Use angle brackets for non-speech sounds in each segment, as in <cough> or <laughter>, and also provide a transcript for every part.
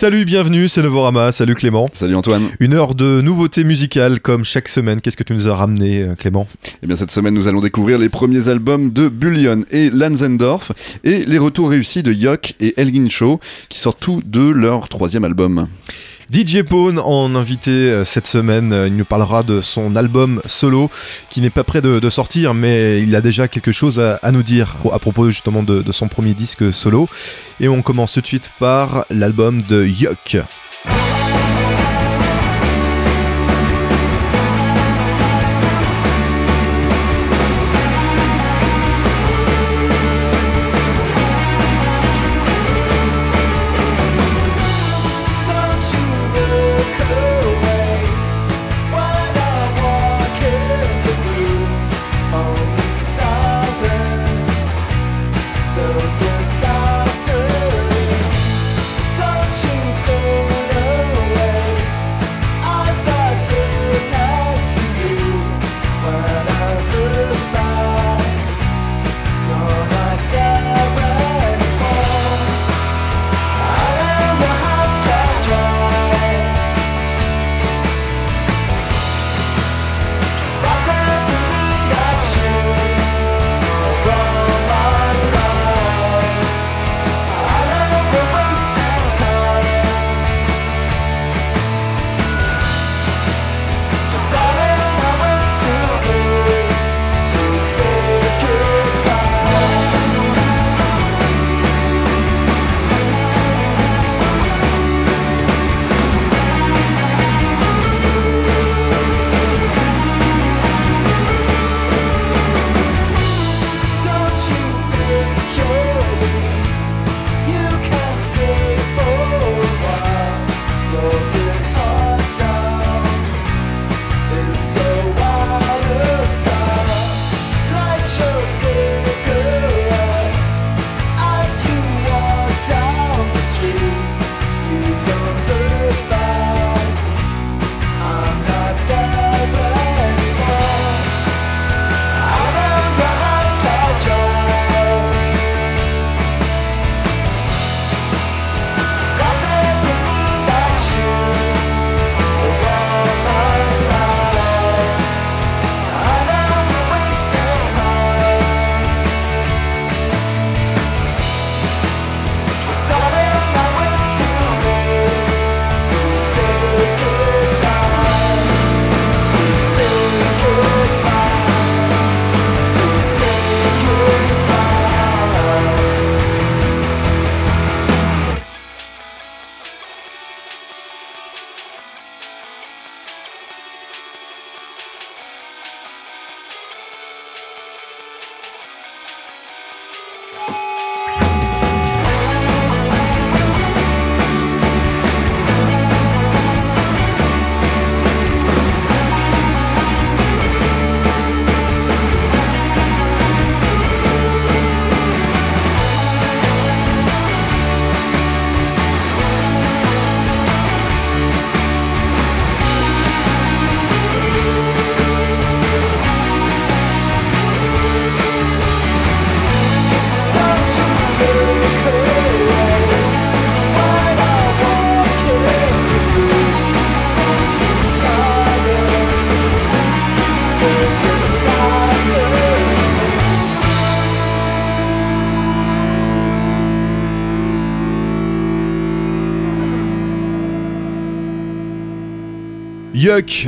Salut, bienvenue, c'est Novorama, salut Clément. Salut Antoine. Une heure de nouveautés musicales comme chaque semaine. Qu'est-ce que tu nous as ramené euh, Clément? Eh bien cette semaine nous allons découvrir les premiers albums de Bullion et Lanzendorf et les retours réussis de Yok et Elgin Show qui sortent tous de leur troisième album. DJ Pone en invité euh, cette semaine, euh, il nous parlera de son album solo qui n'est pas prêt de, sortir mais il a déjà quelque chose à, nous dire à propos justement de, de, son premier disque solo. Et on commence tout de suite par l'album de Yuck.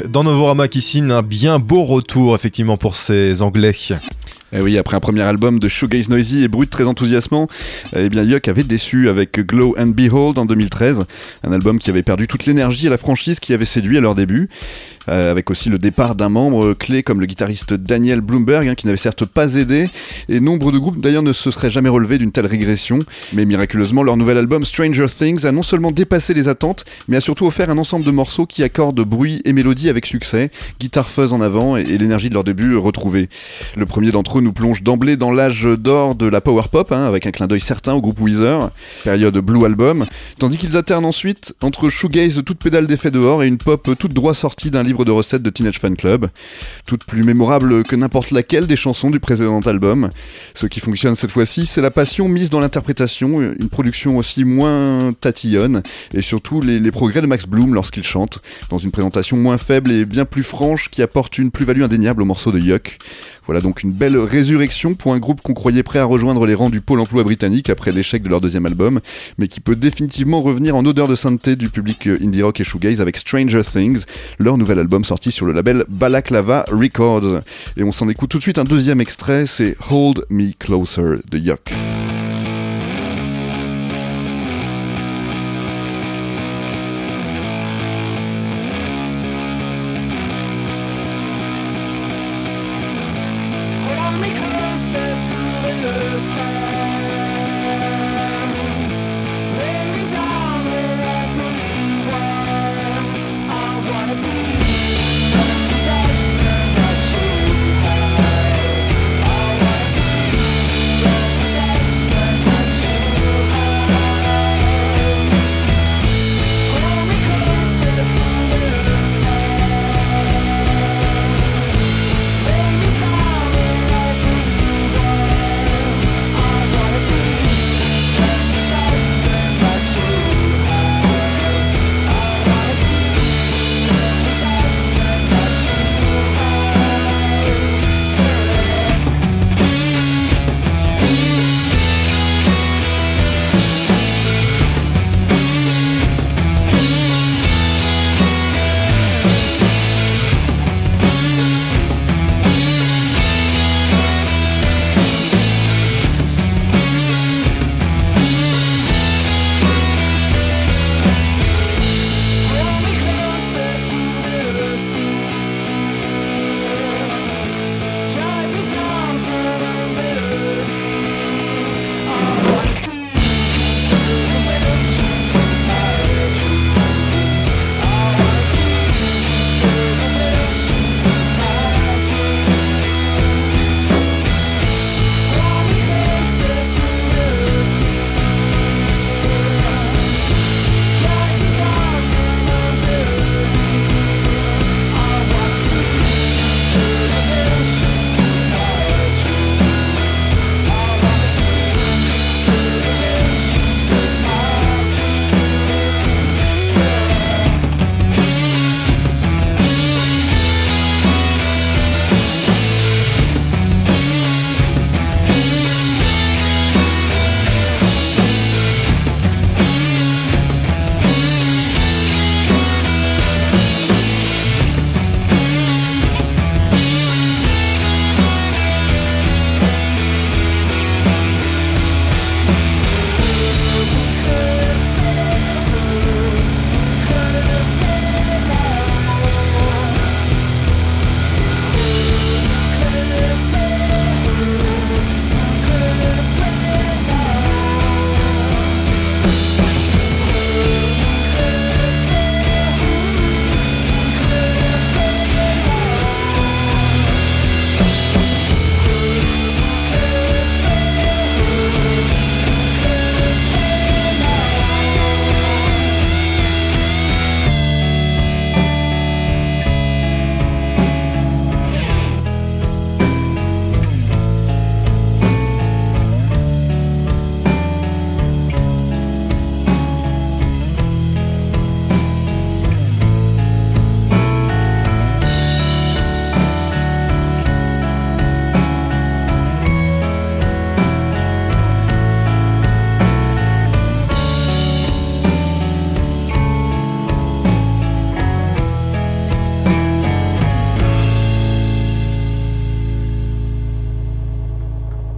Dans Novorama qui signe un bien beau retour effectivement pour ces Anglais. Et eh oui, après un premier album de shoegaze noisy et brut très enthousiasmant, eh bien Yuck avait déçu avec Glow and Behold en 2013, un album qui avait perdu toute l'énergie à la franchise qui avait séduit à leur début. Euh, avec aussi le départ d'un membre clé comme le guitariste Daniel Bloomberg, hein, qui n'avait certes pas aidé, et nombre de groupes d'ailleurs ne se seraient jamais relevés d'une telle régression. Mais miraculeusement, leur nouvel album Stranger Things a non seulement dépassé les attentes, mais a surtout offert un ensemble de morceaux qui accordent bruit et mélodie avec succès, guitare fuzz en avant et, l'énergie de leur début retrouvée. Le premier d'entre eux nous plonge d'emblée dans l'âge d'or de la power pop, hein, avec un clin d'œil certain au groupe Weezer, période Blue Album, tandis qu'ils alternent ensuite entre shoegaze toute pédale d'effet dehors et une pop toute droit sortie d'un livre de recettes de Teenage Fan Club, toute plus mémorable que n'importe laquelle des chansons du précédent album. Ce qui fonctionne cette fois-ci, c'est la passion mise dans l'interprétation, une production aussi moins tatillonne, et surtout les, les progrès de Max Bloom lorsqu'il chante, dans une présentation moins faible et bien plus franche qui apporte une plus-value indéniable au morceau de Yuck. Voilà donc une belle résurrection pour un groupe qu'on croyait prêt à rejoindre les rangs du pôle emploi britannique après l'échec de leur deuxième album, mais qui peut définitivement revenir en odeur de sainteté du public indie rock et shoegaze avec Stranger Things, leur nouvel album sorti sur le label Balaklava Records. Et on s'en écoute tout de suite un deuxième extrait, c'est Hold Me Closer de Yuck.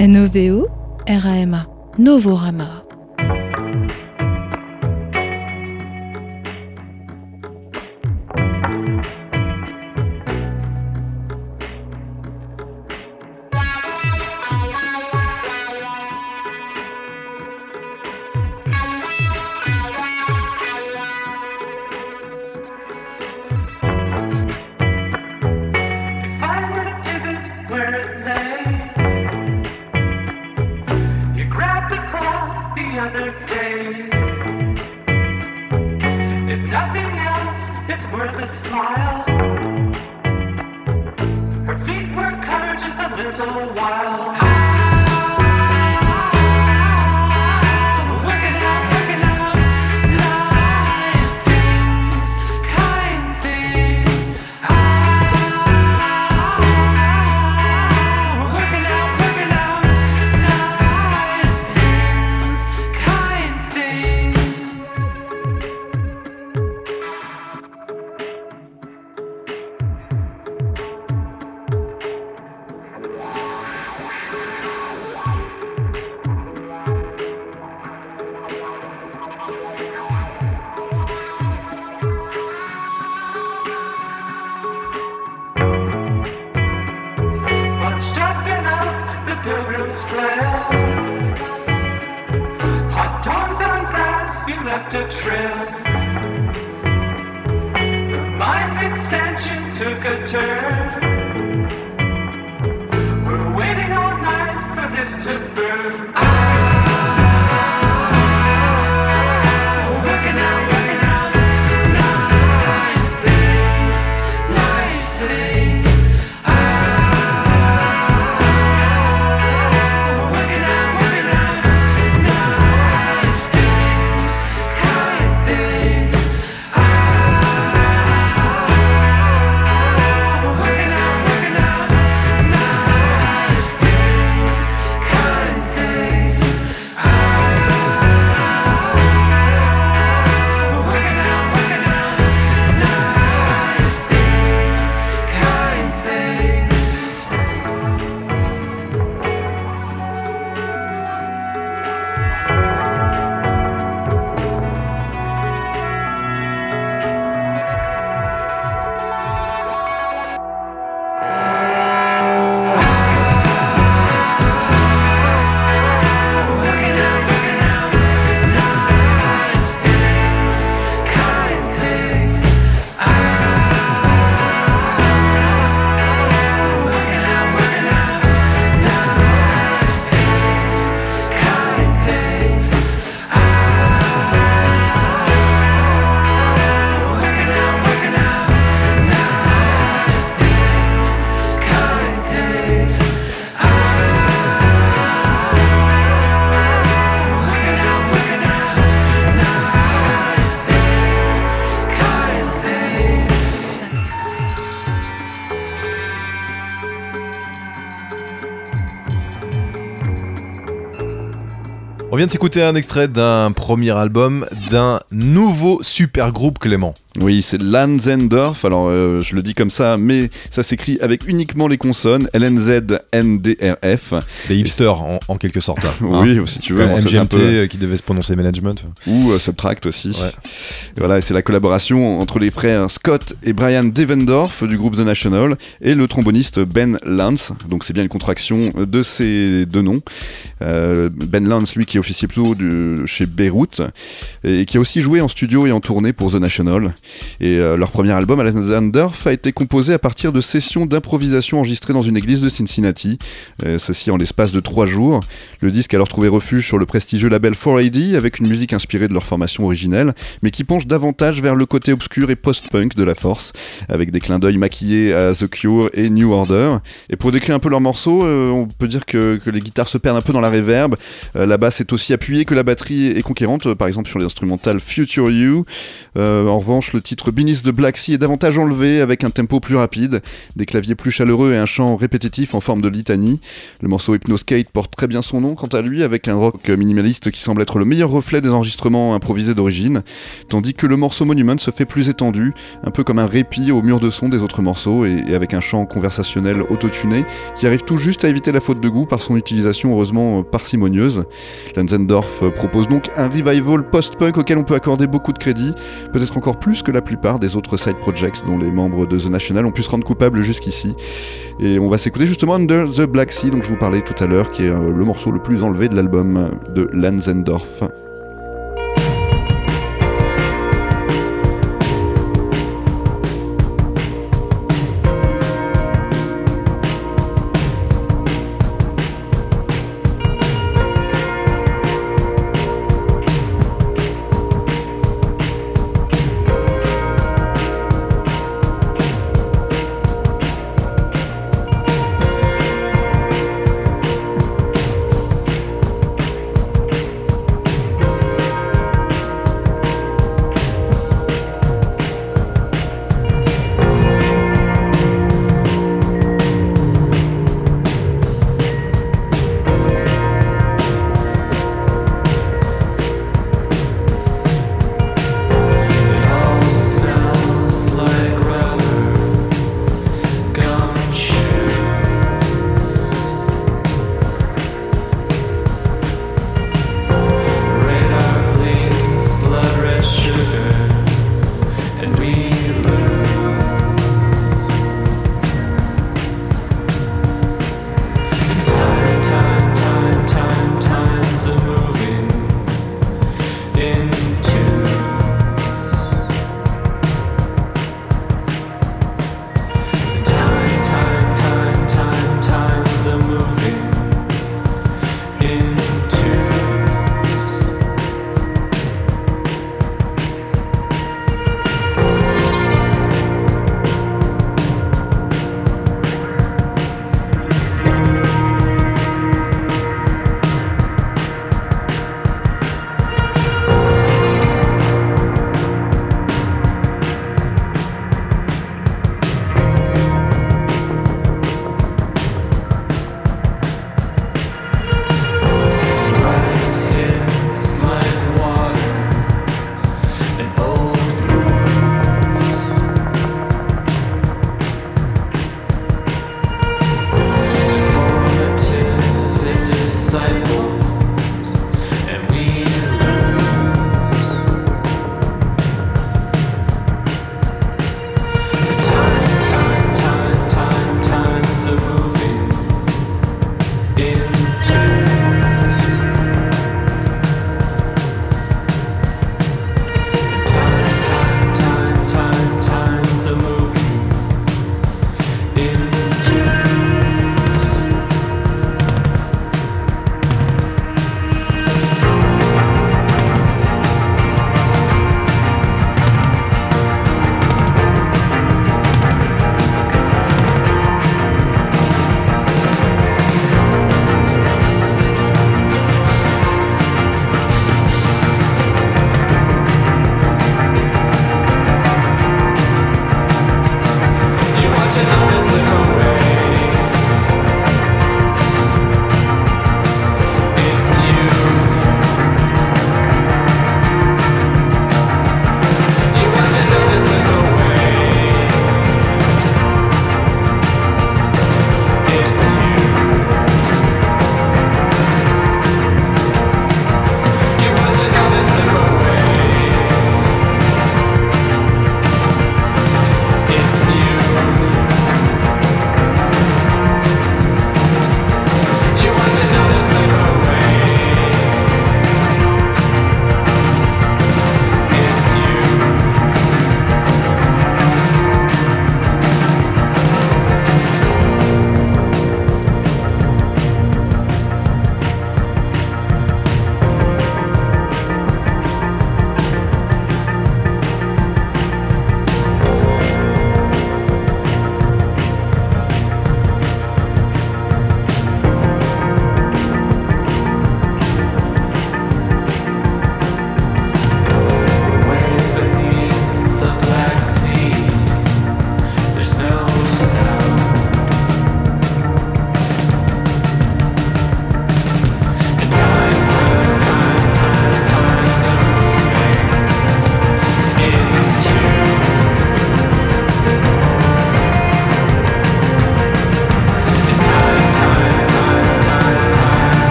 NOVO, RAMA, Novorama. I vient de s'écouter un extrait d'un premier album d'un nouveau super groupe Clément. Oui, c'est Lanzendorf. Alors, euh, je le dis comme ça, mais ça s'écrit avec uniquement les consonnes L-N-Z-N-D-R-F. Des hipsters, en, quelque sorte. <laughs> oui, si tu veux. MGMT euh, qui devait se prononcer management. Ou euh, Subtract aussi. Et voilà, c'est la collaboration entre les frères Scott et Brian Devendorf du groupe The National et le tromboniste Ben Lance. Donc, c'est bien une contraction de ces deux noms. ben Lance, lui, qui est officier plutôt de, chez Beyrouth et qui a aussi joué en studio et en tournée pour The National. Et euh, leur premier album, Alexandorf, a été composé à partir de sessions d'improvisation enregistrées dans une église de Cincinnati, euh, ceci en l'espace de trois jours. Le disque a alors trouvé refuge sur le prestigieux label 4AD avec une musique inspirée de leur formation originelle, mais qui penche davantage vers le côté obscur et post-punk de la force, avec des clins d'œil maquillés à The Cure et New Order. Et pour décrire un peu leurs morceaux, euh, on peut dire que, les guitares se perdent un peu dans la reverb, la basse est aussi appuyée que la batterie est conquérante, par exemple sur l'instrumental Future You. en revanche, le titre Beneath the Black Sea est davantage enlevé avec un tempo plus rapide, des claviers plus chaleureux et un chant répétitif en forme de litanie. Le morceau Hypnoskate porte très bien son nom quant à lui, avec un rock minimaliste qui semble être le meilleur reflet des enregistrements improvisés d'origine, tandis que le morceau Monument se fait plus étendu, un peu comme un répit au mur de son des autres morceaux et, avec un chant conversationnel autotuné qui arrive tout juste à éviter la faute de goût par son utilisation heureusement parcimonieuse. Lanzendorf propose donc un revival post-punk auquel on peut accorder beaucoup de crédit, peut-être encore plus que la plupart des autres side projects dont les membres de The National ont pu se rendre coupables jusqu'ici. Et on va s'écouter justement Under the Black Sea, dont je vous parlais tout à l'heure, qui est euh, le morceau le plus enlevé de l'album de Lanzendorf.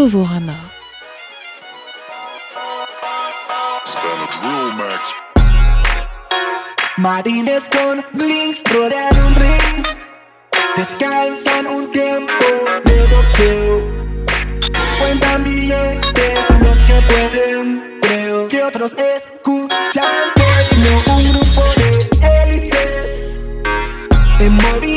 Novorama. Marines con blinks rodean un ring, descansan un tiempo de boxeo. Cuentan billetes los que pueden, creo que otros escuchan no un grupo de hélices en movimiento,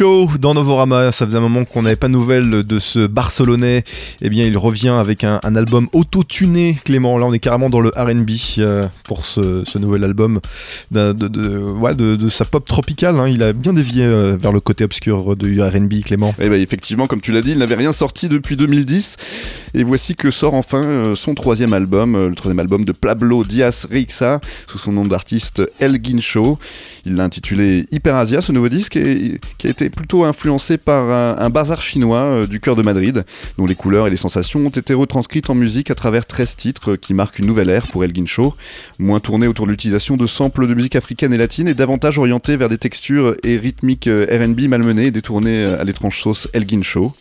Dans Novorama, ça faisait un moment qu'on n'avait pas de nouvelles de ce Barcelonais. Eh bien, il revient avec un, album auto-tuné, Clément. Là, on est carrément dans le RB euh, pour ce, nouvel album de, sa pop tropicale. hein. Il a bien dévié euh, vers le côté obscur du RB, Clément. Eh ben, effectivement, comme tu l'as dit, il n'avait rien sorti depuis 2010. Et voici que sort enfin euh, son troisième album, le troisième album de Pablo Diaz Rixa, sous son nom d'artiste El Guincho. Il l'a intitulé Hyperasia, ce nouveau disque, et, qui a été plutôt influencé par un, bazar chinois euh, du cœur de Madrid, dont les couleurs et les sensations ont été retranscrites en musique à travers 13 titres qui marquent une nouvelle ère pour El Guincho, moins tourné autour de l'utilisation de samples de musique africaine et latine, et davantage orienté vers des textures et rythmiques euh, R&B malmenées et détournées euh, à l'étrange sauce El Guincho.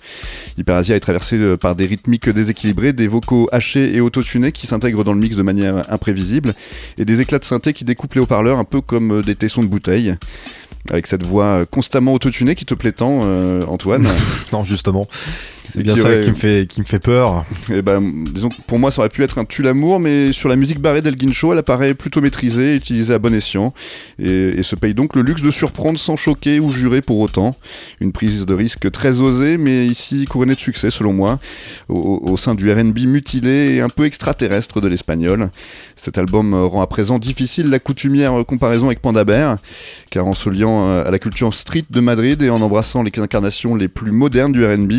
Hyperasia est traversé euh, par des rythmiques déséquilibrés, des vocaux hachés et autotunés qui s'intègrent dans le mix de manière imprévisible, et des éclats de synthé qui découpent les haut-parleurs un peu comme des tessons de bouteille. Avec cette voix constamment autotunée qui te plaît tant, euh, Antoine. <laughs> non, justement. C'est bien ça qui me fait, qui me fait peur. <laughs> Et ben, disons pour moi, ça aurait pu être un tue l'amour, mais sur la musique barrée d'El Guincho, elle apparaît plutôt maîtrisée, utilisée à bon escient, et, et se paye donc le luxe de surprendre sans choquer ou jurer pour autant. Une prise de risque très osée, mais ici couronnée de succès selon moi, au, au sein du RB mutilé et un peu extraterrestre de l'espagnol. Cet album rend à présent difficile la coutumière comparaison avec Pandaber, car en se liant euh, à la culture street de Madrid et en embrassant les incarnations les plus modernes du RB,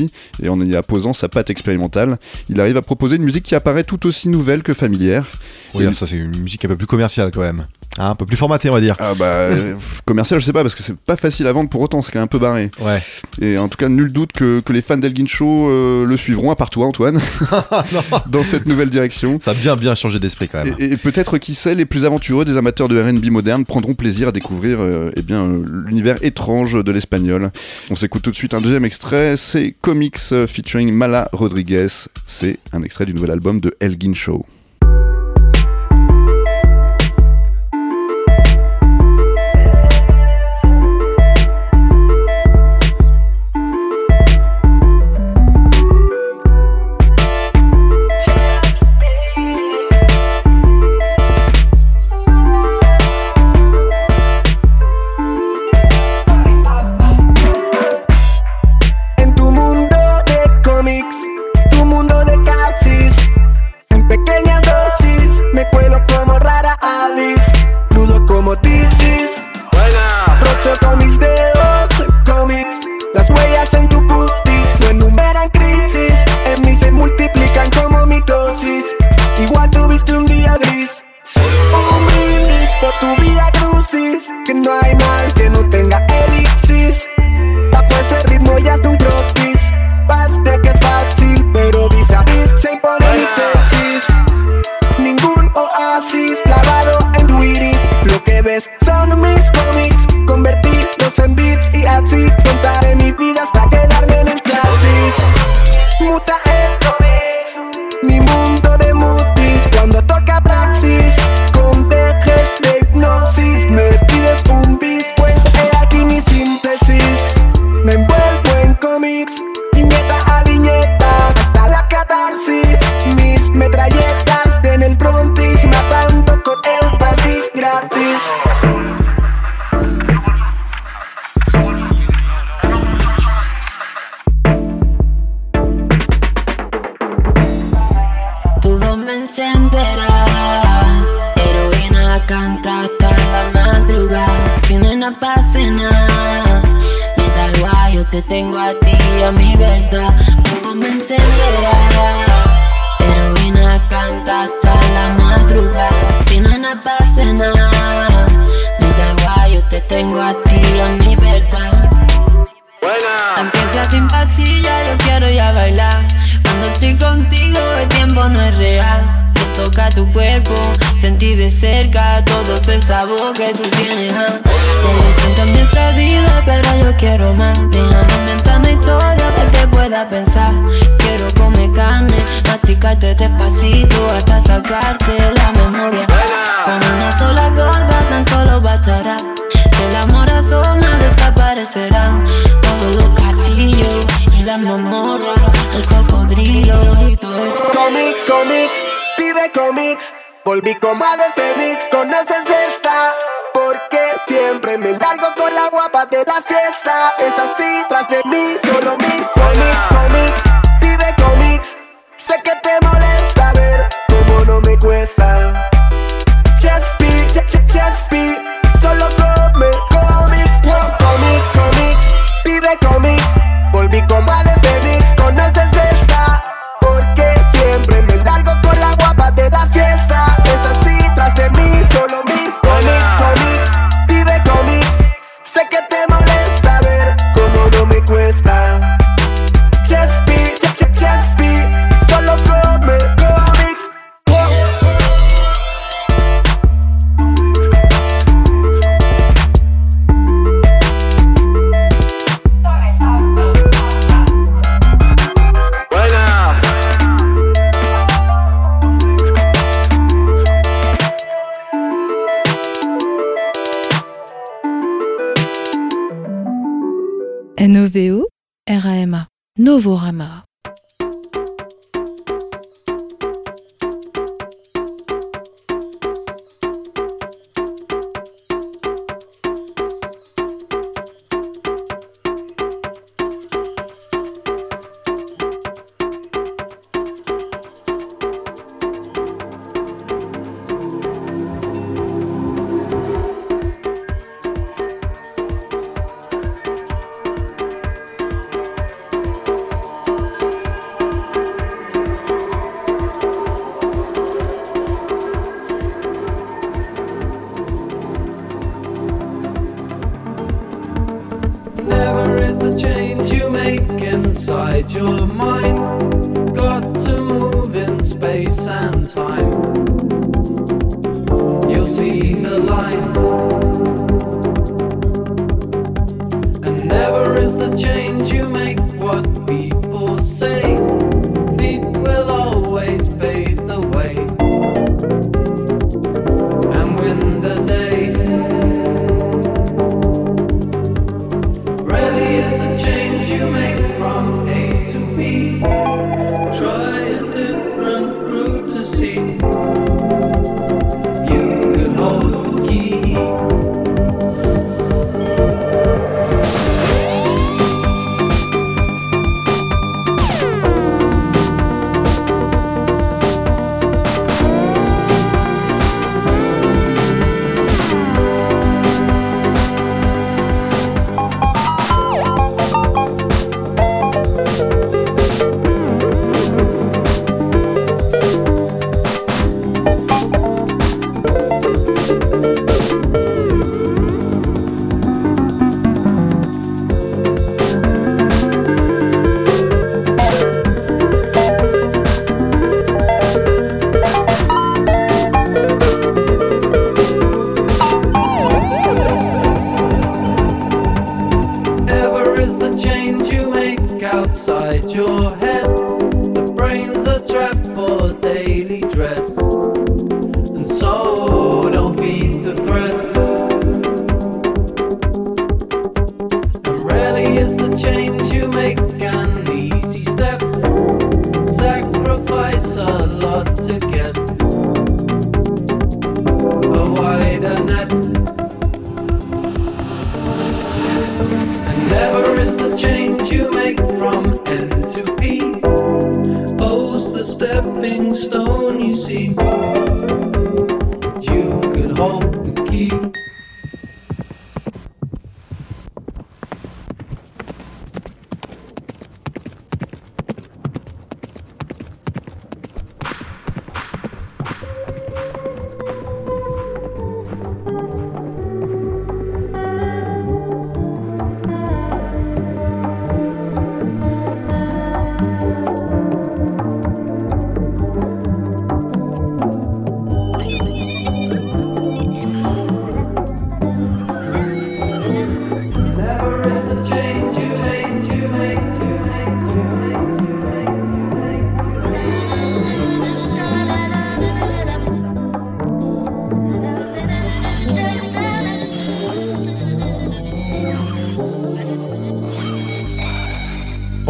et en y apposant sa patte expérimentale, il arrive à proposer une musique qui apparaît tout aussi nouvelle que familière. Oui, ça c'est une musique un peu plus commerciale quand même. Hein, un peu plus formatée, on va dire. Ah bah, commercial, je sais pas, parce que c'est pas facile à vendre pour autant, c'est quand même un peu barré. Ouais. Et en tout cas, nul doute que, que les fans d'Elgin Show euh, le suivront, à part toi, Antoine, <laughs> <laughs> dans cette nouvelle direction. Ça a bien bien changé d'esprit quand même. Et, et peut-être, qui sait, les plus aventureux des amateurs de RB moderne prendront plaisir à découvrir euh, eh bien, euh, l'univers étrange de l'espagnol. On s'écoute tout de suite un deuxième extrait, c'est Comics euh, featuring Mala Rodriguez. C'est un extrait du nouvel album de Elgin Show. Sentir de cerca todo ese sabor que tú tienes. ah. Lo siento en nuestra pero yo quiero más. Déjame inventar una historia que te pueda pensar. Quiero comer carne, masticarte despacito hasta sacarte la memoria. Con una sola gota tan solo bastará. El amor asoma desaparecerán todos los castillos y las mazmorras, el cocodrilo y todo eso. Cómics, cómics, pide cómics. Volví como ave fénix, conoces esta. Porque siempre me largo con la guapa de la fiesta. Es así, tras de mí, solo mis cómics, cómics. Pide cómics. Sé que te molesta ver cómo no me cuesta. Chef P, Chef, Chef, Novorama.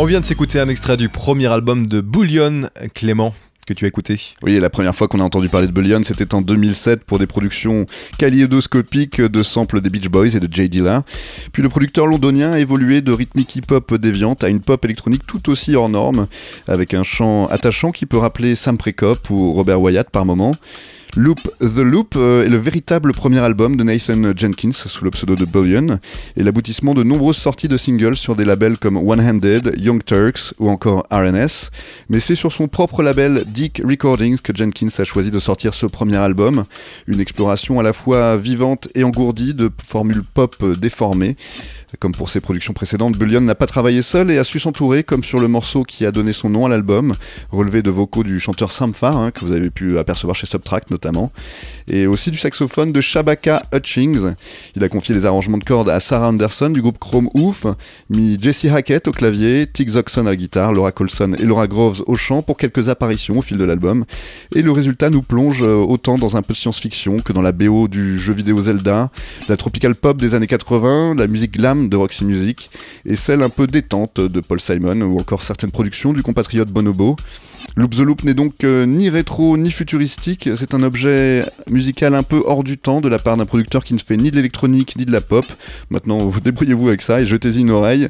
On vient de s'écouter un extrait du premier album de Bullion, Clément, que tu as écouté. Oui, la première fois qu'on a entendu parler de Bullion, c'était en 2007 pour des productions kaléidoscopiques de samples des Beach Boys et de Jay Dilla. Puis le producteur londonien a évolué de rythmique hip-hop déviante à une pop électronique tout aussi hors norme, avec un chant attachant qui peut rappeler Sam Prekop ou Robert Wyatt par moment. Loop The Loop euh, est le véritable premier album de Nathan Jenkins sous le pseudo de Bullion et l'aboutissement de nombreuses sorties de singles sur des labels comme One Handed, Young Turks ou encore RNS. Mais c'est sur son propre label Dick Recordings que Jenkins a choisi de sortir ce premier album, une exploration à la fois vivante et engourdie de formules pop déformées. Comme pour ses productions précédentes, Bullion n'a pas travaillé seul et a su s'entourer, comme sur le morceau qui a donné son nom à l'album, relevé de vocaux du chanteur Samphar, hein, que vous avez pu apercevoir chez Subtract notamment, et aussi du saxophone de Shabaka Hutchings. Il a confié les arrangements de cordes à Sarah Anderson du groupe Chrome Oof, mis Jesse Hackett au clavier, Tig Zoxon à la guitare, Laura Colson et Laura Groves au chant pour quelques apparitions au fil de l'album. Et le résultat nous plonge euh, autant dans un peu de science-fiction que dans la BO du jeu vidéo Zelda, la tropical pop des années 80, la musique glam de Roxy Music et celle un peu détente de Paul Simon ou encore certaines productions du compatriote Bonobo. Loop the Loop n'est donc euh, ni rétro ni futuristique, c'est un objet musical un peu hors du temps de la part d'un producteur qui ne fait ni de l'électronique ni de la pop. Maintenant, vous <laughs> débrouillez-vous avec ça et jetez-y une oreille,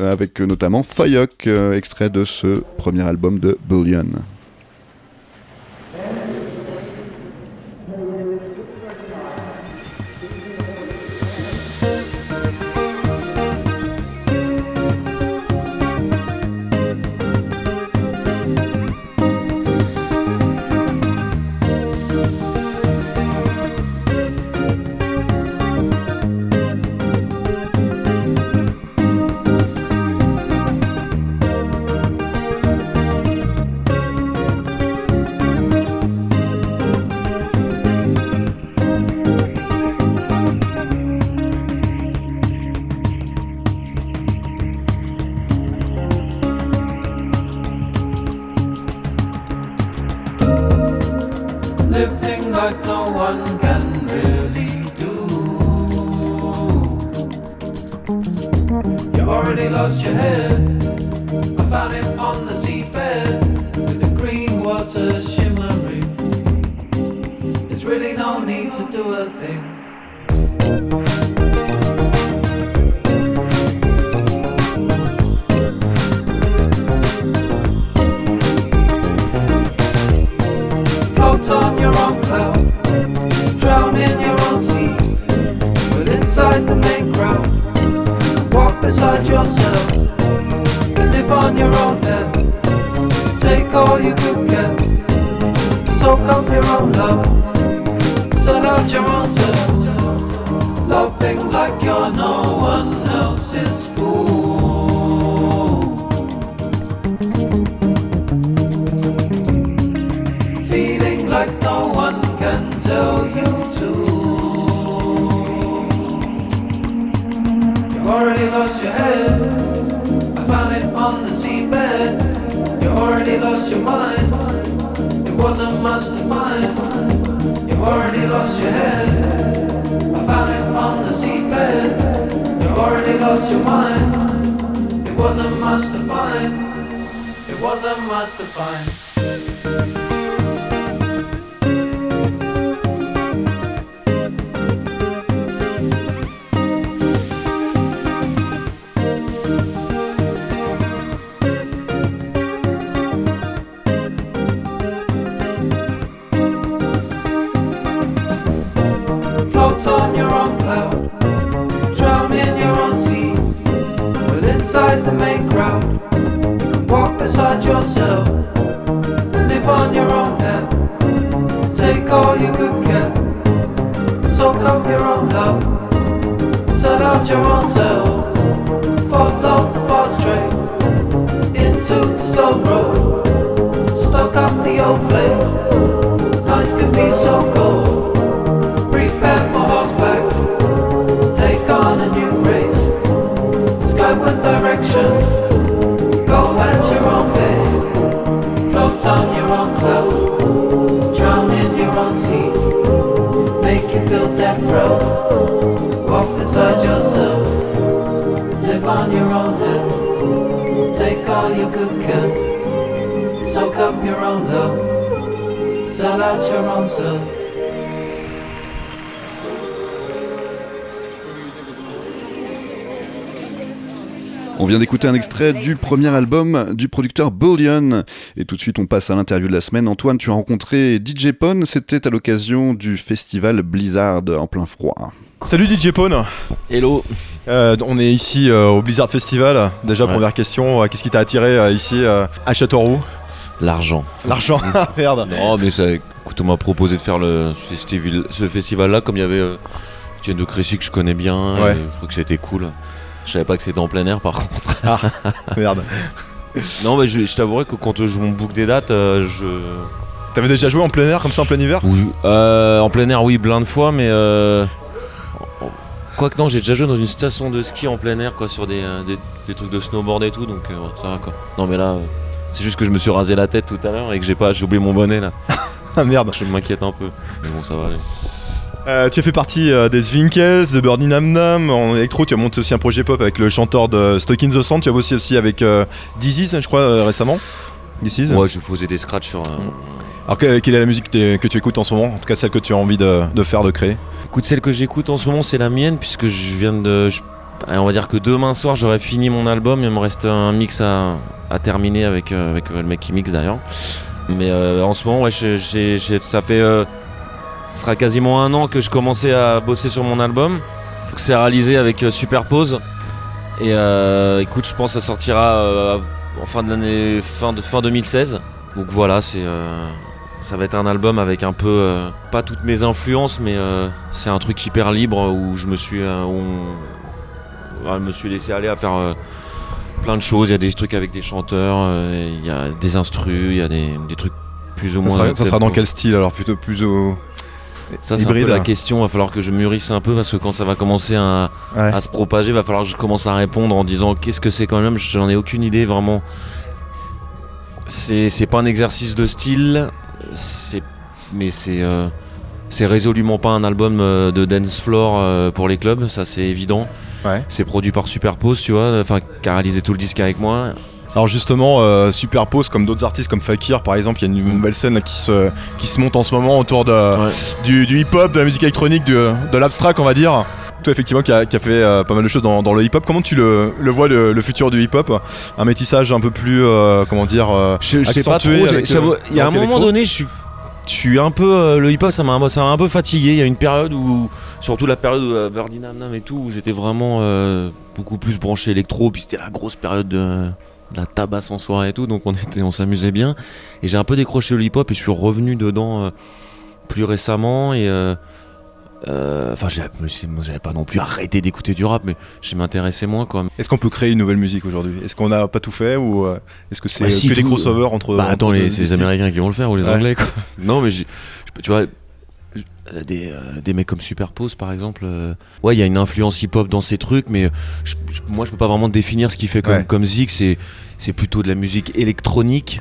euh, avec euh, notamment Fayok, extrait de ce premier album de Bullion. was a must to find. Vient d'écouter un extrait du premier album du producteur Bullion. Et tout de suite, on passe à l'interview de la semaine. Antoine, tu as rencontré DJ Pone. C'était à l'occasion du festival Blizzard en plein froid. Salut DJ Pone. Hello. Euh, on est ici euh, au Blizzard Festival. Déjà, Ouais. première question, euh, qu'est-ce qui t'a attiré euh, ici euh, à Châteauroux? L'argent. L'argent, <laughs> Ah, merde. Non, mais ça, écoute, on m'a proposé de faire le, ce, festival- ce festival-là, comme il y avait euh, Etienne de Crécy que je connais bien. Ouais. et je trouve que c'était cool. Je savais pas que c'était en plein air par contre. <laughs> Merde. non, mais je, je t'avouerai que quand je me boucle des dates, euh, je. T'avais déjà joué en plein air comme ça en plein hiver? Oui. Euh, en plein air, oui, plein de fois, mais. Euh... Quoique non, j'ai déjà joué dans une station de ski en plein air, quoi, sur des, euh, des, des trucs de snowboard et tout, donc euh, ouais, ça va quoi. Non, mais là, euh, c'est juste que je me suis rasé la tête tout à l'heure et que j'ai pas, j'ai oublié mon bonnet là. Ah merde. Je m'inquiète un peu. Mais bon, ça va aller. Euh, tu as fait partie euh, des Zwinkels, de Burning Nam Nam. En électro, tu as monté aussi un projet pop avec le chanteur de Stock in the Sand. Tu as bossé aussi avec euh, Dizzy's, je crois, récemment. Dizzy's. Ouais, j'ai posé des scratchs sur. euh, Alors, que- quelle est la musique que, tu écoutes en ce moment? En tout cas, celle que tu as envie de, de faire, de créer. Écoute, celle que j'écoute en ce moment, c'est la mienne, puisque je viens de. je- on va dire que demain soir, j'aurai fini mon album. Il me reste un mix à, à terminer avec, avec le mec qui mixe d'ailleurs. Mais en ce moment, ouais, ça fait. Ce sera quasiment un an que je commençais à bosser sur mon album. Donc c'est réalisé avec euh, Superpose. Et euh, écoute, je pense que ça sortira euh, en fin de l'année, fin, de, fin 2016. Donc voilà, c'est. euh, ça va être un album avec un peu, pas toutes mes influences, mais c'est un truc hyper libre où je me suis, où on- je me suis laissé aller à faire plein de choses. Il y a des trucs avec des chanteurs, il y a des instrus, il y a des, des trucs plus ou Ça moins. sera, ça sera dans quel style alors Plutôt plus au. Ça, c'est un peu la question. Il va falloir que je mûrisse un peu parce que quand ça va commencer à, Ouais. à se propager, il va falloir que je commence à répondre en disant qu'est-ce que c'est quand même. J'en ai aucune idée vraiment. C'est pas un exercice de style. Mais c'est euh, c'est résolument pas un album euh, de dance floor euh, pour les clubs, ça c'est évident. Ouais. C'est produit par Superpose, tu vois, enfin qui a réalisé tout le disque avec moi. Alors justement, euh, Superpose, comme d'autres artistes comme Fakir par exemple, il y a une nouvelle scène là, qui, se, qui se monte en ce moment autour de, Ouais. du, du hip-hop, de la musique électronique, du- de l'abstract on va dire. Toi effectivement qui a, qui a fait euh, pas mal de choses dans, dans le hip-hop. Comment tu le, le vois le, le futur du hip-hop? Un métissage un peu plus, euh, comment dire, Je, sais pas Il y a un moment donné, je suis, je suis un peu. euh, le hip-hop, ça m'a ça m'a un peu fatigué. Il y a une période où, surtout la période où euh, Birdie Nam Nam et tout, où j'étais vraiment euh, beaucoup plus branché électro. Puis c'était la grosse période de, de la tabasse en soirée et tout, donc on était, on s'amusait bien. Et j'ai un peu décroché le hip-hop et je suis revenu dedans euh, plus récemment et. euh, euh, Enfin, j'avais pas non plus arrêté d'écouter du rap, mais je m'intéressais moins quand même. Est-ce qu'on peut créer une nouvelle musique aujourd'hui? Est-ce qu'on n'a pas tout fait ou est-ce que c'est Bah, si, que des crossovers entre Bah entre attends, les, c'est les Américains qui vont le faire ou les Ouais. Anglais quoi. Non mais tu vois, des, euh, des mecs comme Superpose par exemple, euh, ouais il y a une influence hip-hop dans ces trucs, mais je- je- moi je peux pas vraiment définir ce qu'il fait comme, Ouais. comme Zik, c'est plutôt de la musique électronique.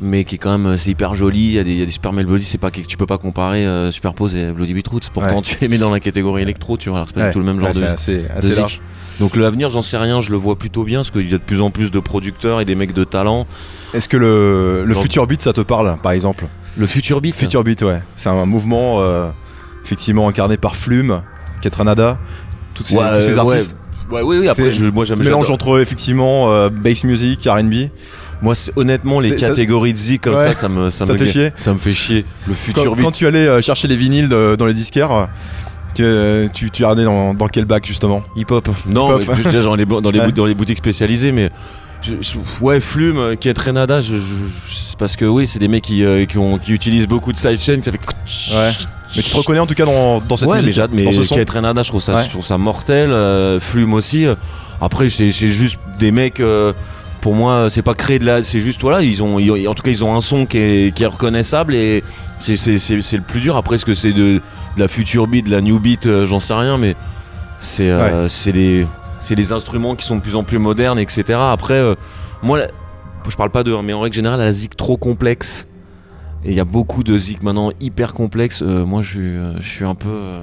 Mais qui est quand même, euh, c'est hyper joli, il y, a des- y a des super melodies, c'est pas que tu peux pas comparer euh, Superpose et Bloody Beetroots. Pourtant Ouais. tu les mets dans la catégorie électro, tu vois, alors c'est pas Ouais. du tout le même genre de, c'est assez, de assez zik. Donc l'avenir, j'en sais rien, je le vois plutôt bien parce qu'il y a de plus en plus de producteurs et des mecs de talent. Est-ce que le, le Genre- Future Beat ça te parle par exemple? Le Future Beat, Future Beat, ouais. C'est un mouvement euh, effectivement incarné par Flume, Ketranada, tous ces, Ouais, tous ces ouais. artistes. Ouais, oui, oui, après, je, moi, j'aime mélange entre effectivement euh, bass music, R&B. Moi, honnêtement, les catégories de zik comme Ouais. ça, ça me, ça Ça me fait chier Ça me fait chier. Le futur Quand, beat. quand tu allais euh, chercher les vinyles de- dans les disquaires, tu, euh, tu, tu regardais dans, dans quel bac justement? Hip-hop. Non, mais déjà, les, dans, les <laughs> dans boutiques spécialisées, mais. je- je- ouais, Flume, euh, qui est Renada, je, parce que oui, c'est des mecs qui, euh, qui, ont, qui utilisent beaucoup de sidechain, ça fait. Ouais. Mais tu te reconnais en tout cas dans, dans cette ouais, mais, musique, j'ad- mais dans ce son? Renada, je trouve ça, Ouais. je trouve ça mortel. euh, Flume aussi. Après, c'est c'est juste des mecs. euh, pour moi, c'est pas créer de la. C'est juste, voilà, ils ont, ils- en tout cas, ils ont un son qui est, qui est reconnaissable et c'est le plus dur. Après, est-ce que c'est de, de la future beat, de la new beat, euh, j'en sais rien, mais c'est euh, c'est les, c'est les instruments qui sont de plus en plus modernes, etc. Après, euh, moi, la- je parle pas de, mais en règle générale, la zik trop complexe. Et il y a beaucoup de zik maintenant hyper complexes. moi, je, suis, je suis un peu.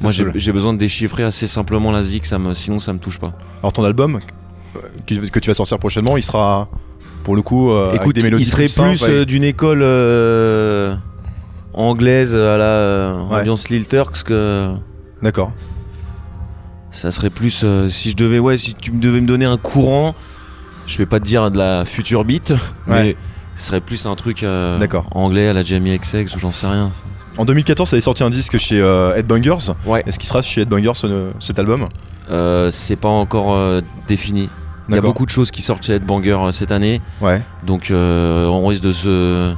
moi, j'ai besoin de déchiffrer assez simplement la zik, ça me, sinon ça me touche pas. Alors ton album que, tu vas sortir prochainement, il sera pour le coup euh, avec Écoute, des mélodies il serait plus euh, d'une école euh, anglaise à la Ouais. ambiance Lil Turks que D'accord. ça serait plus si je devais ouais si tu me devais me donner un courant, je vais pas te dire de la future beat, mais ce serait plus un truc D'accord. anglais à la Jamie XX ou j'en sais rien. En 2014, ça avait sorti un disque chez Headbangers. Ouais. Est-ce qu'il sera chez Headbangers ce- cet album? C'est pas encore défini. Il y a beaucoup de choses qui sortent chez Headbanger euh, cette année. Ouais. Donc euh, on risque de se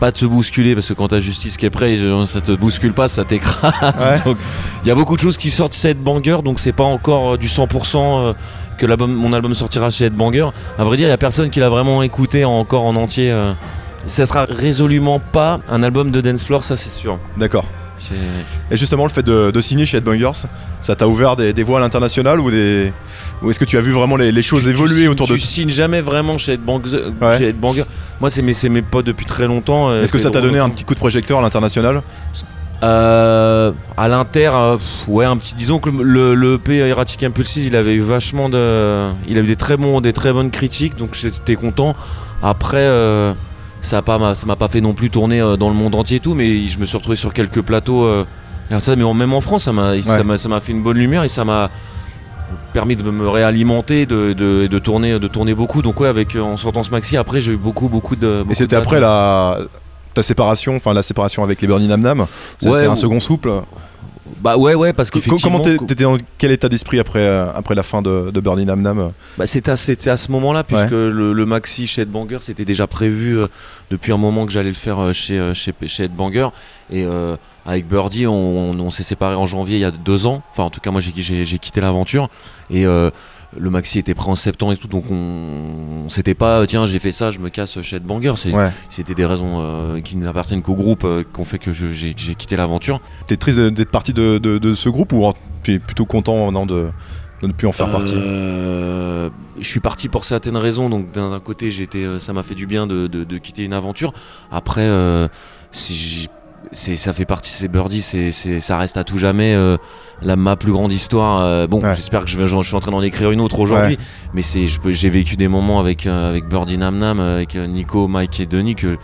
pas de se bousculer parce que quand t'as justice qui est prêt, ça te bouscule pas, ça t'écrase. Ouais. <laughs> Il y a beaucoup de choses qui sortent chez Headbanger, donc c'est pas encore euh, du 100% euh, que mon album sortira chez Headbanger. À vrai dire, il y a personne qui l'a vraiment écouté encore en entier. Ça sera résolument pas un album de dance floor, ça c'est sûr. D'accord. Et justement, le fait de, de signer chez Headbangers, ça t'a ouvert des, des voies à l'international ou, des... ou est-ce que tu as vu vraiment les, les choses Tu- évoluer autour de Tu signes jamais vraiment chez Headbanger. Ouais. chez. Moi, c'est mes, potes depuis très longtemps. euh, Est-ce que ça t'a donné un petit coup de projecteur à l'international Euh, à l'Inter, euh, ouais, un petit. Disons que le, le EP Erratic Impulses, il avait eu vachement de. Il a eu des très, bons, des très bonnes critiques, donc j'étais content. Après, euh, ça pas, m'a- ça m'a pas fait non plus tourner euh, dans le monde entier et tout, mais je me suis retrouvé sur quelques plateaux. euh, ça, mais même en France, ça m'a ça m'a- ça m'a fait une bonne lumière et ça m'a permis de me réalimenter, de, de, de tourner, de tourner beaucoup. Donc ouais, avec euh, en sortant ce maxi, après j'ai eu beaucoup, beaucoup de. beaucoup Et c'était après la ta séparation, enfin la séparation avec les Bernie Nam? Nam. C'était Ouais, un second souple? Bah ouais, ouais, parce qu'effectivement. Comment t'étais dans quel état d'esprit après, euh, après la fin de, de Bernie Nam Nam Bah, c'était à, ce moment-là, puisque le, le maxi chez Headbanger, c'était déjà prévu euh, depuis un moment que j'allais le faire euh, chez, euh, chez, chez Headbanger. Et euh, avec Birdie, on, on- on s'est séparés en janvier il y a deux ans. Enfin, en tout cas, moi, j'ai, quitté l'aventure. Et euh, le maxi était prêt en septembre et tout. Donc, on, on s'était pas, tiens, j'ai fait ça, je me casse chez Headbanger. Ouais. C'était des raisons euh, qui n'appartiennent qu'au groupe euh, qui ont fait que j'ai, j'ai quitté l'aventure. T'es triste d'être parti de, de- de ce groupe ou tu es plutôt content non, de, de ne plus en faire partie? Euh, je suis parti pour certaines raisons. Donc d'un côté, j'étais, euh, ça m'a fait du bien de, quitter une aventure. Après, euh, si j'- c'est ça fait partie c'est Birdie c'est c'est ça reste à tout jamais euh, la ma plus grande histoire euh, bon Ouais. j'espère que je vais je suis en train d'en écrire une autre aujourd'hui mais c'est j'ai vécu des moments avec euh, avec Birdie Nam Nam avec Nico Mike et Denis que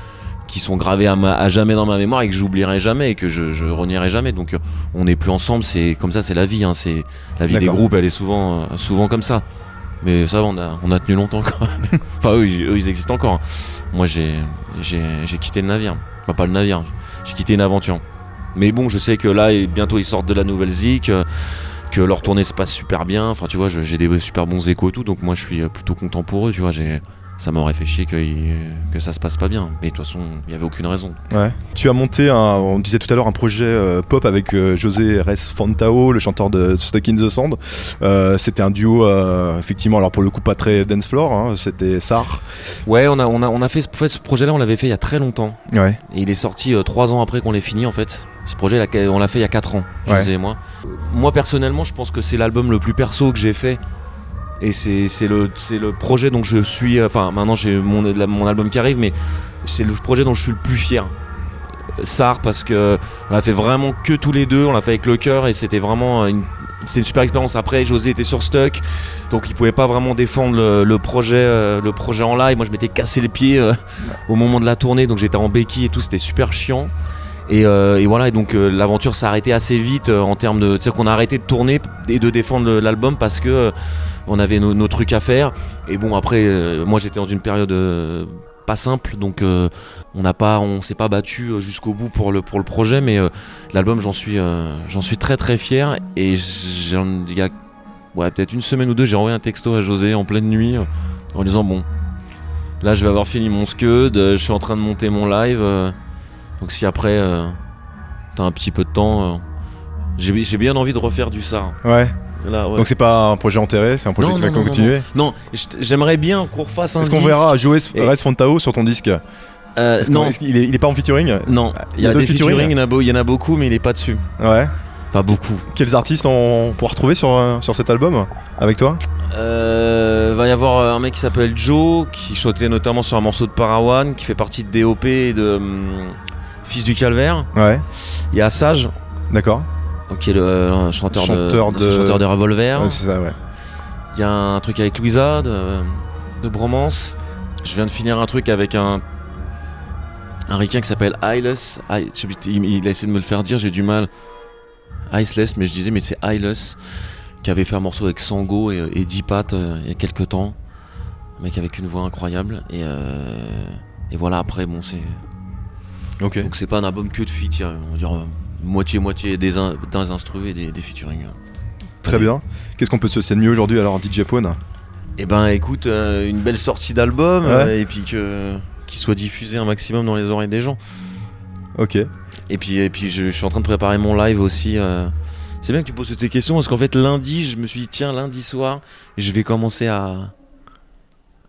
qui sont gravés à, ma- à jamais dans ma mémoire et que j'oublierai jamais et que je, je renierai jamais. Donc on n'est plus ensemble c'est comme ça c'est la vie hein, c'est la vie des groupes elle est souvent souvent comme ça. Mais ça va, on a on a tenu longtemps quand <laughs> même enfin eux, ils- eux, ils existent encore hein. moi j'ai j'ai j'ai quitté le navire. Enfin pas le navire j'ai quitté une aventure. Mais bon je sais que là et bientôt ils sortent de la nouvelle zik euh, que leur tournée se passe super bien. Enfin tu vois j'ai des super bons échos et tout. Donc moi je suis euh, plutôt content pour eux tu vois ça m'aurait fait chier que, que ça se passe pas bien mais de toute façon il y avait aucune raison Ouais. Tu as monté, un, on disait tout à l'heure, un projet euh, pop avec euh, José Res Fontao, le chanteur de Stuck in the Sand. Euh, c'était un duo, effectivement, alors pour le coup pas très dance floor, hein, c'était Sar. ouais on a on a on a fait ce, fait, ce projet là on l'avait fait il y a très longtemps Ouais. Et il est sorti trois ans après qu'on l'ait fini en fait. Ce projet, on l'a fait il y a 4 ans, Ouais. José et moi. Moi personnellement, je pense que c'est l'album le plus perso que j'ai fait. Et c'est le, projet dont je suis. Enfin, maintenant j'ai mon, album qui arrive, mais c'est le projet dont je suis le plus fier. Sar, parce que on l'a fait vraiment que tous les deux, on l'a fait avec le cœur et c'était vraiment une, super expérience. Après, José était sur Stuck, donc il pouvait pas vraiment défendre le, le projet, euh, le projet en live. Moi, je m'étais cassé les pieds euh, au moment de la tournée, donc j'étais en béquille et tout, c'était super chiant. Et, euh, et voilà, et donc euh, l'aventure s'est arrêtée assez vite euh, en termes de. C'est-à-dire qu'on a arrêté de tourner et de défendre l'album parce que on avait nos, trucs à faire. Et bon, après, moi j'étais dans une période pas simple, donc on n'a pas, on s'est pas battu jusqu'au bout pour le, pour le projet, mais l'album, j'en suis, suis très très fier. Et il y a ouais, peut-être une semaine ou deux, j'ai envoyé un texto à José en pleine nuit en disant Bon, là je vais avoir fini mon scud, je suis en train de monter mon live. Donc si après euh, t'as un petit peu de temps, euh, j'ai j'ai bien envie de refaire du ça. Ouais. Là, ouais. Donc c'est pas un projet enterré, c'est un projet Non, qui va non, non, continuer. Non, j- j'aimerais bien qu'on refasse un Est-ce qu'on disque. verra Joe Et- Res Fontao sur ton disque? Euh, Est-ce qu'on- Non, est-ce qu'il est, il est pas en featuring? Non. Il y a, d'autres des featuring, featuring il y, en a beau- il y en a beaucoup, mais il est pas dessus. Ouais. Pas beaucoup. Quels artistes on pourra retrouver sur, euh, sur cet album? Avec toi? Euh, va y avoir euh, un mec qui s'appelle Joe, qui chantait notamment sur un morceau de Parawan, qui fait partie de DOP et de hum, Fils du Calvaire. Ouais. Il y a Sage, D'accord. donc qui est le euh, chanteur, Chanteur de, de- chanteur de Revolver. Ouais, c'est ça, ouais. Il y a un truc avec Louisa de, de Bromance. Je viens de finir un truc avec un un ricain qui s'appelle Eyeless. I- il, il a essayé de me le faire dire, j'ai du mal. Iceless, mais je disais, mais c'est Eyeless qui avait fait un morceau avec Sango et, et Dipat euh, il y a quelques temps. Un mec avec une voix incroyable. Et, euh, et voilà, après, bon, c'est. Donc c'est pas un album que de feat, on va dire euh, moitié-moitié des, in- des et des, des featuring. Très bien. Qu'est-ce qu'on peut se souhaiter de mieux aujourd'hui alors DJ Pone Eh ben écoute, euh, une belle sortie d'album Ouais. euh, et puis que qu'il soit diffusé un maximum dans les oreilles des gens. Ok. Et puis et puis je, je suis en train de préparer mon live aussi. euh. C'est bien que tu poses toutes ces questions parce qu'en fait lundi, je me suis dit tiens lundi soir, je vais commencer à,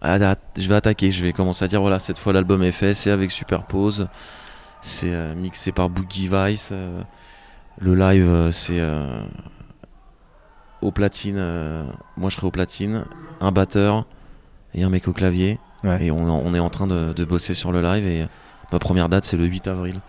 à- à- je vais attaquer, je vais commencer à dire voilà cette fois l'album est fait, c'est avec Superpose, c'est euh, mixé par Boogie Vice, euh, le live euh, c'est au platine, moi je serai au platine, un batteur et un mec au clavier. Ouais. Et on, on est en train de, de bosser sur le live et ma première date c'est le 8 avril.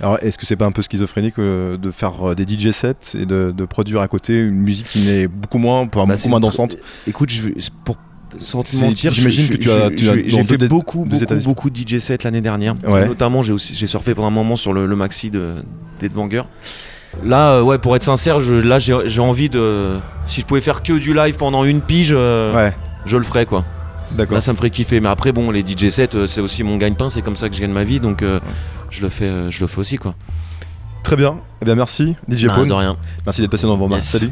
Alors est-ce que c'est pas un peu schizophrénique euh, de faire des DJ sets et de, de produire à côté une musique qui n'est beaucoup moins, Bah, beaucoup moins dansante? Écoute, je pour sans te mentir, j'imagine que tu as- j'ai fait beaucoup, beaucoup, beaucoup de DJ sets l'année dernière. Ouais. Notamment, j'ai aussi j'ai surfé pendant un moment sur le, le maxi de Deadbanger. Là, euh, ouais, pour être sincère, je, là j'ai j'ai envie de. Si je pouvais faire que du live pendant une pige, euh, Ouais, je le ferais quoi. d'accord. Là, ça me ferait kiffer. Mais après, bon, les DJ sets, euh, c'est aussi mon gagne-pain. C'est comme ça que je gagne ma vie, donc euh, je le fais, euh, je le fais aussi quoi. Très bien. Eh bien merci DJ Bah, Pone. de rien. Merci d'être passé dans le. Yes. Salut.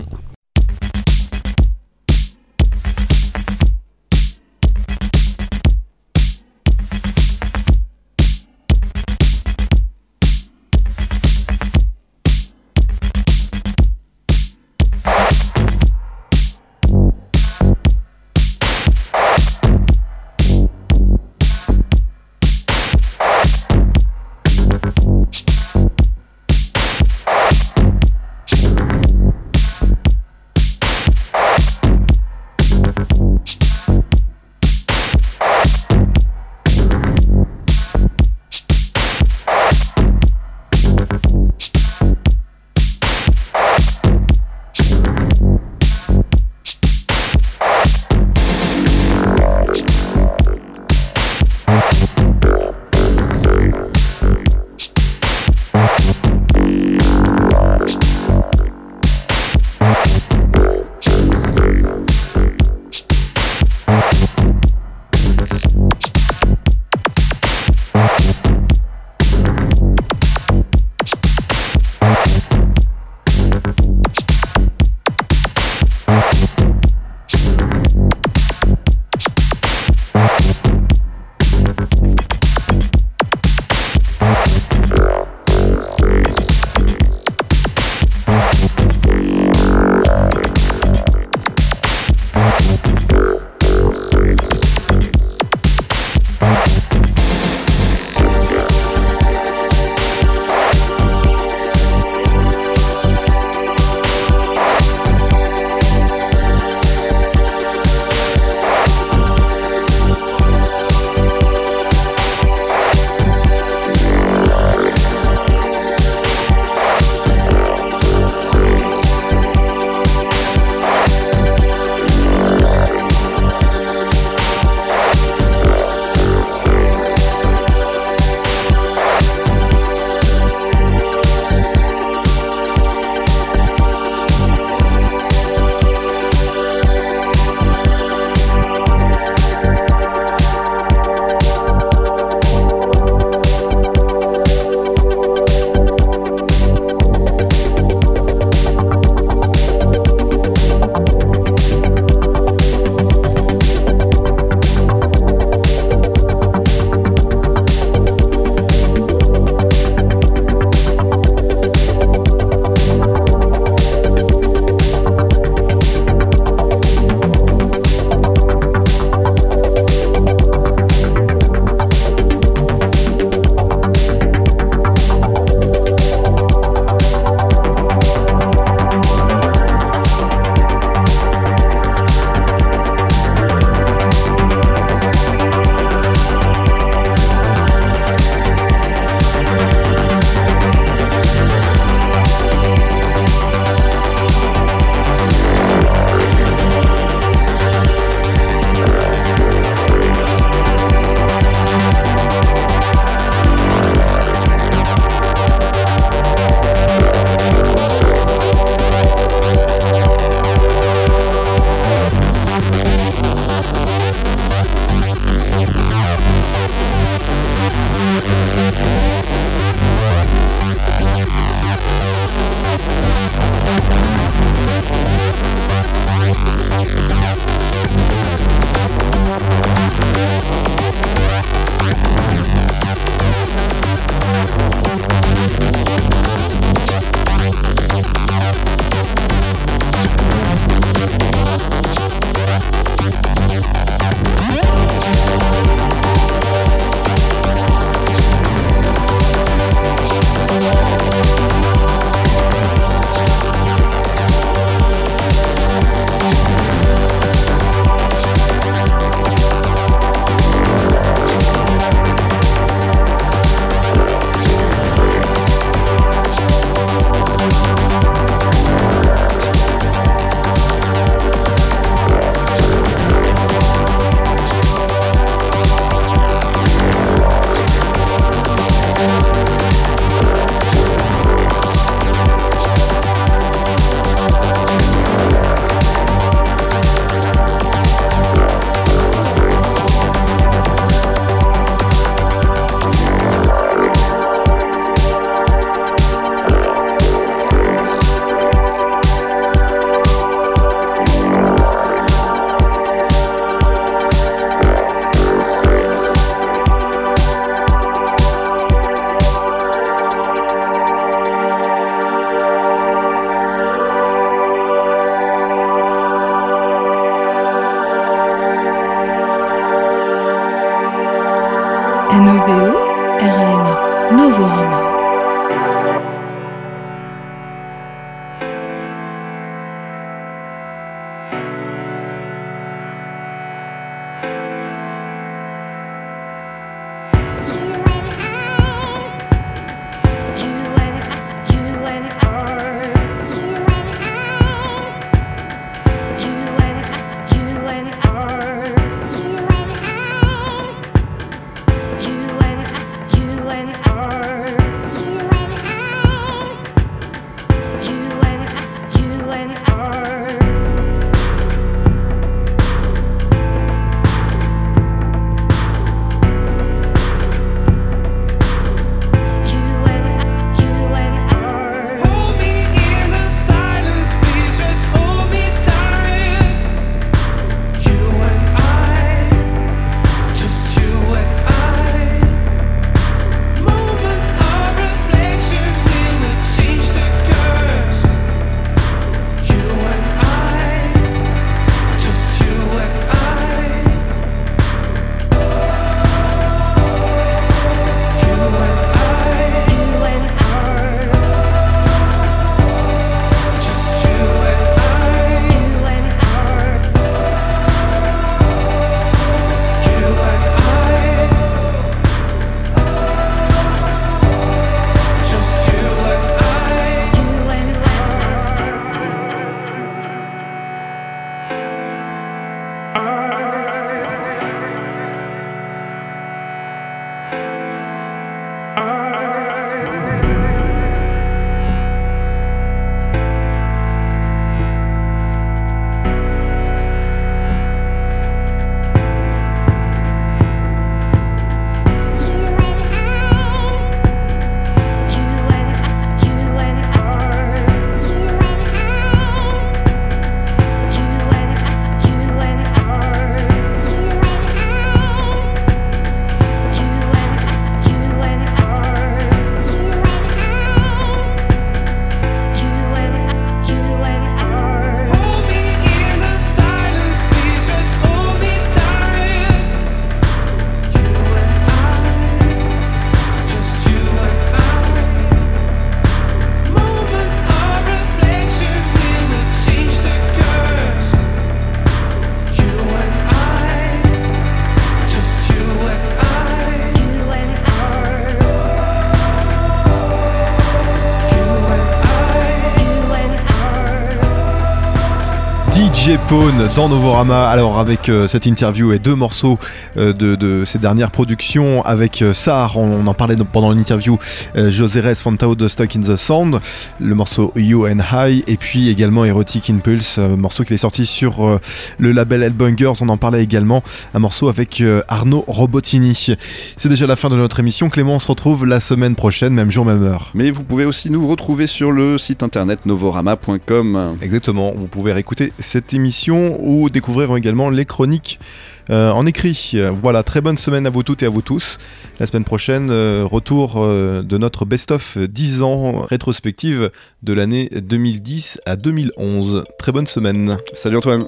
Dans Novorama. Alors avec euh, cette interview et deux morceaux euh, de, de ces dernières productions avec euh, Sar, on, on en parlait pendant l'interview, euh, José Res Fantao de Stuck in the Sound, le morceau You and High et puis également Erotic Impulse, morceau qui est sorti sur le label Hellbangers, on en parlait également, un morceau avec Arnaud Robotini. C'est déjà la fin de notre émission, Clément on se retrouve la semaine prochaine, même jour, même heure. Mais vous pouvez aussi nous retrouver sur le site internet novorama.com. Exactement, vous pouvez réécouter cette émission ou découvrir également les chroniques euh, en écrit. Voilà, très bonne semaine à vous toutes et à vous tous. La semaine prochaine, euh, retour euh, de notre best-of 10 ans rétrospective de l'année 2010 à 2011. Très bonne semaine. Salut Antoine.